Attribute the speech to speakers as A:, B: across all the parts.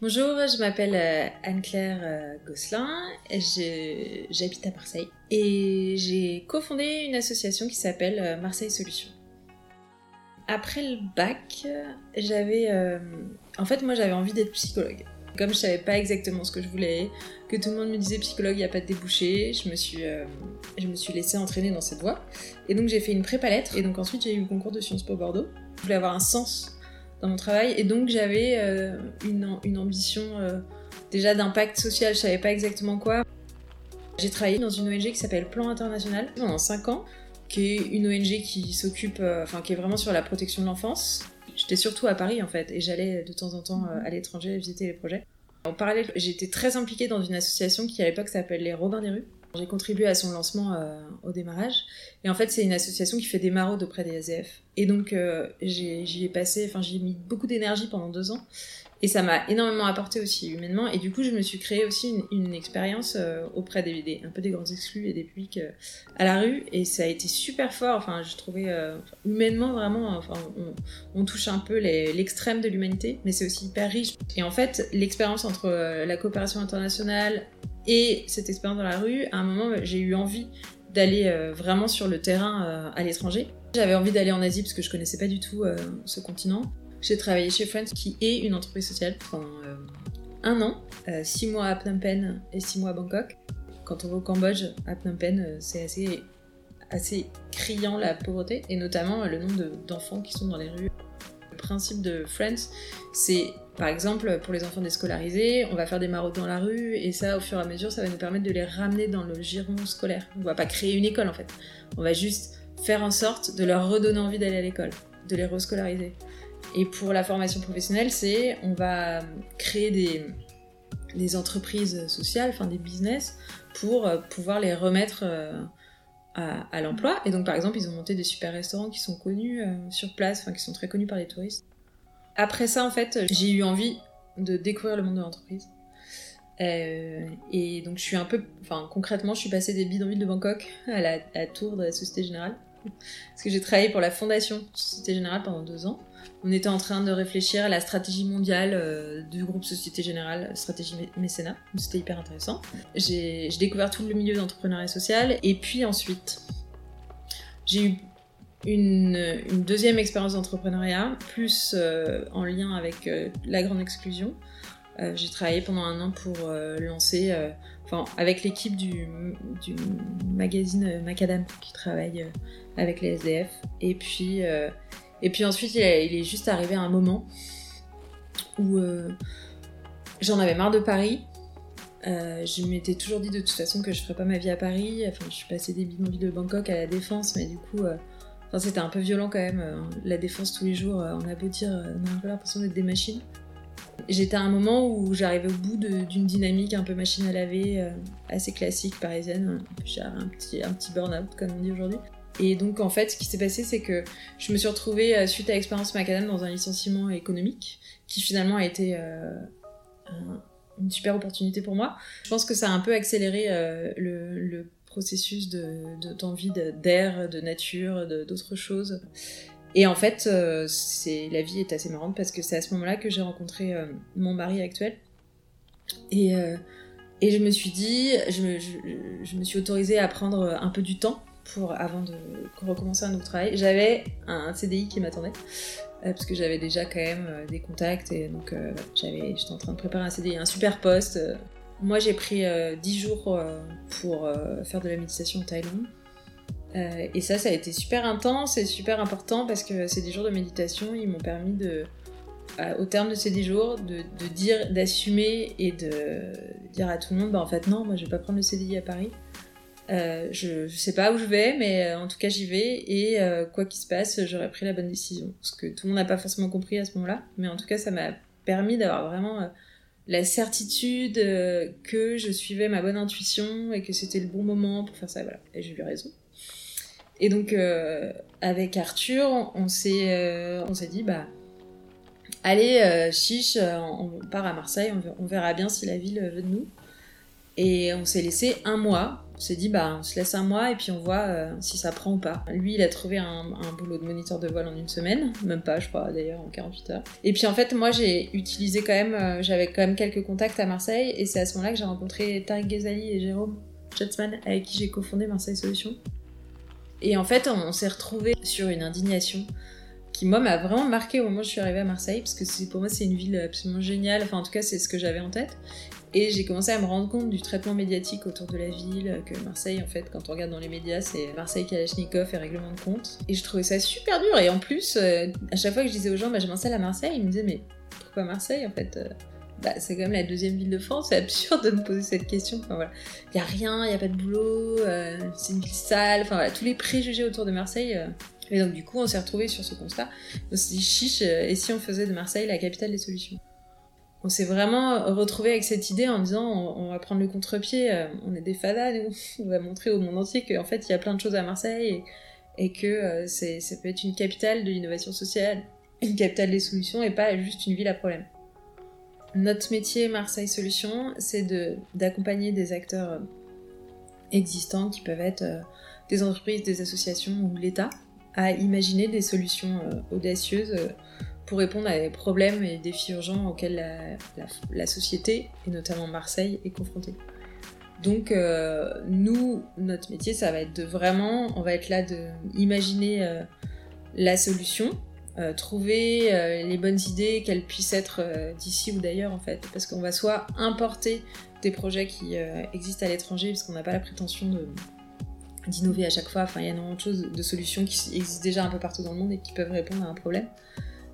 A: Bonjour, je m'appelle euh, Anne-Claire euh, Gosselin, j'habite à Marseille et j'ai cofondé une association qui s'appelle euh, Marseille Solutions. Après le bac, j'avais... En fait, moi j'avais envie d'être psychologue. Comme je savais pas exactement ce que je voulais, que tout le monde me disait psychologue, il n'y a pas de débouché, je me suis, suis laissée entraîner dans cette voie. Et donc j'ai fait une prépa lettres et donc ensuite j'ai eu le concours de Sciences Po Bordeaux. Je voulais avoir un sens dans mon travail et donc j'avais euh, une, ambition euh, déjà d'impact social, je savais pas exactement quoi. J'ai travaillé dans une ONG qui s'appelle Plan International pendant 5 ans, qui est une ONG qui s'occupe, euh, enfin qui est vraiment sur la protection de l'enfance. J'étais surtout à Paris en fait et j'allais de temps en temps à l'étranger visiter les projets. En parallèle, j'étais très impliquée dans une association qui à l'époque s'appelle les Robins des rues. J'ai contribué à son lancement euh, au démarrage. Et en fait, c'est une association qui fait des maraudes auprès des SDF. Et donc, euh, j'y ai passé, enfin, j'y ai mis beaucoup d'énergie pendant deux ans. Et ça m'a énormément apporté aussi humainement. Et du coup, je me suis créé aussi une, expérience euh, auprès des, un peu des grands exclus et des publics à la rue. Et ça a été super fort. Enfin, j'ai trouvé euh, humainement vraiment, enfin, on, on touche un peu l'extrême de l'humanité, mais c'est aussi hyper riche. Et en fait, l'expérience entre la coopération internationale et cette expérience dans la rue, à un moment, j'ai eu envie d'aller euh, vraiment sur le terrain euh, à l'étranger. J'avais envie d'aller en Asie parce que je connaissais pas du tout euh, ce continent. J'ai travaillé chez Friends, qui est une entreprise sociale, pendant un an, six mois à Phnom Penh et six mois à Bangkok. Quand on va au Cambodge, à Phnom Penh, c'est assez, assez criant la pauvreté, et notamment le nombre de- d'enfants qui sont dans les rues. Le principe de Friends, c'est par exemple pour les enfants déscolarisés, on va faire des maraudes dans la rue, et ça, au fur et à mesure, ça va nous permettre de les ramener dans le giron scolaire. On va pas créer une école en fait, on va juste faire en sorte de leur redonner envie d'aller à l'école, de les rescolariser. Et pour la formation professionnelle, c'est on va créer des, des entreprises sociales, enfin des business, pour euh, pouvoir les remettre euh, à, l'emploi. Et donc par exemple, ils ont monté des super restaurants qui sont connus euh, sur place, enfin qui sont très connus par les touristes. Après ça, en fait, j'ai eu envie de découvrir le monde de l'entreprise. Euh, et donc je suis un peu, enfin concrètement, je suis passée des bidonvilles de Bangkok à la, à Tours de la Société Générale. Parce que j'ai travaillé pour la fondation Société Générale pendant deux ans. On était en train de réfléchir à la stratégie mondiale euh, du groupe Société Générale, stratégie mé- mécénat. C'était hyper intéressant. J'ai découvert tout le milieu d'entrepreneuriat social. Et puis ensuite, j'ai eu une, deuxième expérience d'entrepreneuriat, plus euh, en lien avec euh, la grande exclusion. J'ai travaillé pendant un an pour lancer, enfin, avec l'équipe du, magazine euh, Macadam qui travaille euh, avec les SDF. Et puis, euh, et puis ensuite, il, est- juste arrivé un moment où j'en avais marre de Paris. Je m'étais toujours dit de toute façon que je ferais pas ma vie à Paris. Enfin, je suis passée des bidonvilles de Bangkok à la Défense, mais du coup, enfin, c'était un peu violent quand même. la Défense tous les jours, on a beau dire, on a un peu l'impression d'être des machines. J'étais à un moment où j'arrivais au bout d'une dynamique un peu machine à laver, euh, assez classique parisienne. J'ai un petit, burn-out, comme on dit aujourd'hui. Et donc, en fait, ce qui s'est passé, c'est que je me suis retrouvée, euh, suite à l'expérience Macadam, dans un licenciement économique, qui finalement a été euh, un- une super opportunité pour moi. Je pense que ça a un peu accéléré le, processus de- de- d'envie de, d'air, de nature, d'autres choses. Et en fait, euh, la vie est assez marrante parce que c'est à ce moment-là que j'ai rencontré euh, mon mari actuel. Et, euh, et je me suis dit, je me, suis autorisée à prendre un peu du temps pour avant de recommencer un nouveau travail. J'avais un CDI qui m'attendait parce que j'avais déjà quand même des contacts et donc j'étais en train de préparer un CDI, un super poste. Moi, j'ai pris euh, 10 jours pour faire de la méditation en Thaïlande. Euh, et ça, ça a été super intense et super important parce que ces 10 jours de méditation, ils m'ont permis de, au terme de ces 10 jours, de, dire, d'assumer et de, dire à tout le monde, bah en fait non, moi je vais pas prendre le CDI à Paris. Euh, je, je sais pas où je vais, mais euh, en tout cas j'y vais et quoi qu'il se passe, j'aurais pris la bonne décision. Ce que tout le monde n'a pas forcément compris à ce moment-là, mais en tout cas ça m'a permis d'avoir vraiment la certitude euh, que je suivais ma bonne intuition et que c'était le bon moment pour faire ça. Voilà. Et j'ai eu raison. Et donc euh, avec Arthur, on s'est euh, on s'est dit bah allez chiche, on part à Marseille, on verra bien si la ville veut de nous. Et on s'est laissé un mois On s'est dit, bah, on se laisse un mois et puis on voit euh, si ça prend ou pas. Lui, il a trouvé un, boulot de moniteur de vol en une semaine, même pas, je crois, d'ailleurs, en 48 heures. Et puis en fait, moi, j'ai utilisé quand même, euh, j'avais quand même quelques contacts à Marseille et c'est à ce moment-là que j'ai rencontré Tariq Ghazali et Jérôme Jetsman, avec qui j'ai cofondé Marseille Solutions. Et en fait, on, s'est retrouvés sur une indignation qui moi m'a vraiment marqué au moment où je suis arrivée à Marseille parce que pour moi c'est une ville absolument géniale enfin en tout cas c'est ce que j'avais en tête et j'ai commencé à me rendre compte du traitement médiatique autour de la ville, que Marseille, en fait, quand on regarde dans les médias, c'est Marseille Kalachnikov et règlement de compte. Et je trouvais ça super dur. Et en plus, euh, à chaque fois que je disais aux gens, bah, je m'installe à Marseille, ils me disaient, mais pourquoi Marseille, en fait euh, bah, c'est quand même la deuxième ville de France, c'est absurde de me poser cette question. Enfin voilà, il y a rien, il y a pas de boulot, euh, c'est une ville sale, enfin voilà, tous les préjugés autour de Marseille. Et donc du coup, on s'est retrouvés sur ce constat. On s'est dit chiche, et si on faisait de Marseille la capitale des solutions? On s'est vraiment retrouvé avec cette idée en disant on, va prendre le contre-pied, euh, on est des fadas, on va montrer au monde entier qu'en fait il y a plein de choses à Marseille et, que euh, ça peut être une capitale de l'innovation sociale, une capitale des solutions et pas juste une ville à problème. Notre métier Marseille Solutions, c'est de, d'accompagner des acteurs euh, existants qui peuvent être des entreprises, des associations ou l'État à imaginer des solutions audacieuses pour répondre à des problèmes et défis urgents auxquels la, société, et notamment Marseille, est confrontée. Donc euh, nous, notre métier, ça va être de vraiment, on va être là de imaginer euh, la solution, euh, trouver les bonnes idées, qu'elles puissent être d'ici ou d'ailleurs en fait, parce qu'on va soit importer des projets qui existent à l'étranger, parce qu'on n'a pas la prétention de d'innover à chaque fois. Enfin, il y a énormément de choses, de solutions qui existent déjà un peu partout dans le monde et qui peuvent répondre à un problème.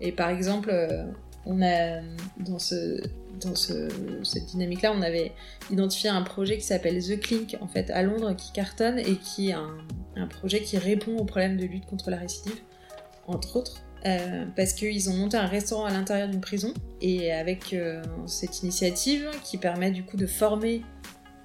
A: Et par exemple, euh, on a dans, ce, dans cette dynamique-là, on avait identifié un projet qui s'appelle The Clink, en fait, à Londres, qui cartonne et qui est un, projet qui répond aux problèmes de lutte contre la récidive, entre autres. Euh, parce qu'ils ont monté un restaurant à l'intérieur d'une prison et avec euh, cette initiative qui permet du coup de former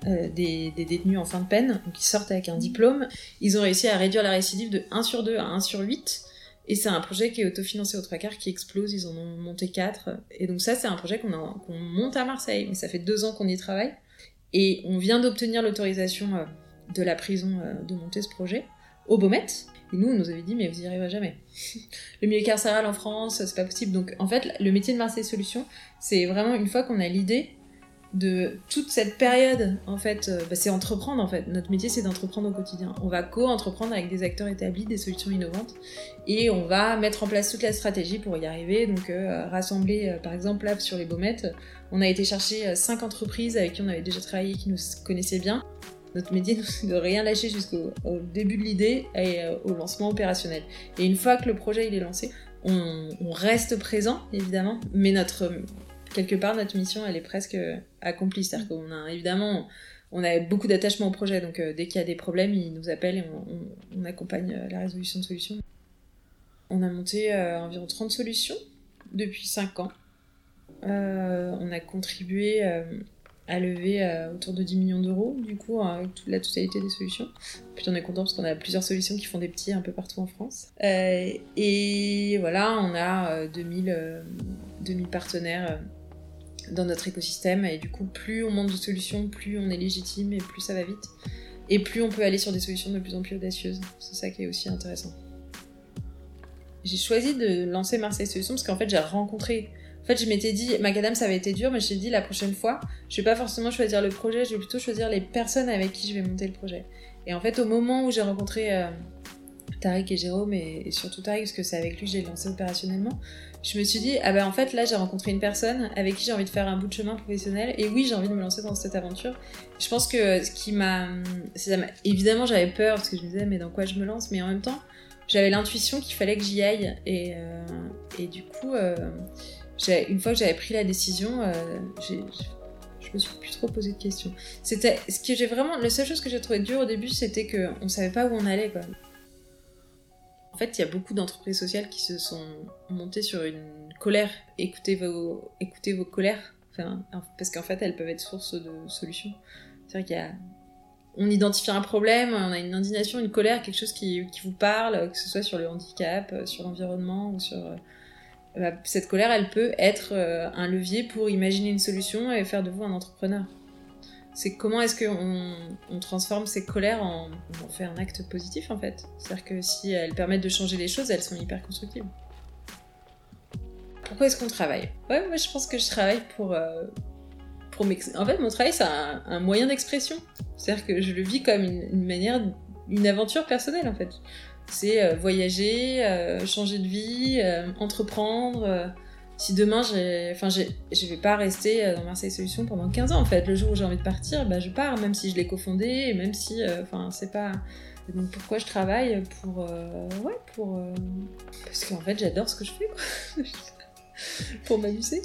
A: des, des, détenus en fin de peine, qui sortent avec un diplôme, ils ont réussi à réduire la récidive de 1 sur 2 à 1 sur 8 et c'est un projet qui est autofinancé au trois quarts, qui explose, ils en ont monté quatre. Et donc ça, c'est un projet qu'on monte à Marseille, mais ça fait deux ans qu'on y travaille. Et on vient d'obtenir l'autorisation euh, de la prison euh, de monter ce projet au Beaumet. Et nous, on nous avait dit, mais vous y arriverez jamais. le milieu carcéral en France, c'est pas possible. Donc en fait, le métier de Marseille Solutions, c'est vraiment une fois qu'on a l'idée, de toute cette période, en fait, euh, bah, c'est entreprendre en fait. Notre métier, c'est d'entreprendre au quotidien. On va co-entreprendre avec des acteurs établis, des solutions innovantes, et on va mettre en place toute la stratégie pour y arriver. Donc, euh, rassembler, euh, par exemple, là, sur les Baumettes, on a été chercher cinq entreprises avec qui on avait déjà travaillé, qui nous connaissaient bien. Notre métier, de rien lâcher jusqu'au début de l'idée et au lancement opérationnel. Et une fois que le projet il est lancé, on reste présent, évidemment, mais notre quelque part, notre mission, elle est presque accomplie. C'est-à-dire qu'on a évidemment, on a beaucoup d'attachement au projet, donc euh, dès qu'il y a des problèmes, ils nous appellent et on, accompagne euh, la résolution de solutions. On a monté euh, environ 30 solutions depuis 5 ans. on a contribué à lever autour de 10 millions d'euros, du coup, avec toute la totalité des solutions. Puis on est content parce qu'on a plusieurs solutions qui font des petits un peu partout en France. et voilà, on a 2000, 2000 partenaires dans notre écosystème. Et du coup, plus on monte de solutions, plus on est légitime et plus ça va vite. Et plus on peut aller sur des solutions de plus en plus audacieuses. C'est ça qui est aussi intéressant. J'ai choisi de lancer Marseille Solutions parce qu'en fait, j'ai rencontré. En fait, je m'étais dit, Macadam, ça avait été dur, mais je dit la prochaine fois, je vais pas forcément choisir le projet, je vais plutôt choisir les personnes avec qui je vais monter le projet. Et en fait, au moment où j'ai rencontré euh, Tariq et Jérôme, et, surtout Tariq, parce que c'est avec lui que j'ai lancé opérationnellement, je me suis dit, ah bah en fait là j'ai rencontré une personne avec qui j'ai envie de faire un bout de chemin professionnel et oui j'ai envie de me lancer dans cette aventure. Je pense que ce qui m'a... Évidemment j'avais peur parce que je me disais mais dans quoi je me lance mais en même temps j'avais l'intuition qu'il fallait que j'y aille et, euh, et du coup euh, une fois que j'avais pris la décision euh, j'ai je me suis plus trop posé de questions. C'était ce que j'ai vraiment, la seule chose que j'ai trouvé dur au début, c'était que on savait pas où on allait quoi. En fait, il y a beaucoup d'entreprises sociales qui se sont montées sur une colère. Écoutez vos, colères, parce qu'en fait, elles peuvent être source de solutions. A on identifie un problème, on a une indignation, une colère, quelque chose qui, vous parle, que ce soit sur le handicap, euh, sur l'environnement ou sur... Euh, bah, cette colère, elle peut être euh, un levier pour imaginer une solution et faire de vous un entrepreneur. C'est comment est-ce qu'on on transforme ces colères en, en fait un acte positif en fait. C'est-à-dire que si elles permettent de changer les choses, elles sont hyper constructives. Pourquoi est-ce qu'on travaille? Ouais, moi je pense que je travaille pour. euh, pour en fait, mon travail c'est un, moyen d'expression. C'est-à-dire que je le vis comme une, manière, une aventure personnelle en fait. C'est euh, voyager, euh, changer de vie, entreprendre. Si demain j'ai. Enfin, je vais pas rester euh, dans Marseille Solutions pendant 15 ans en fait. Le jour où j'ai envie de partir, bah, je pars, même si je l'ai cofondé, même si. euh, Enfin, c'est pas. Donc pourquoi je travaille Pour. euh, ouais, pour. Parce qu'en fait, j'adore ce que je fais quoi. pour m'amuser.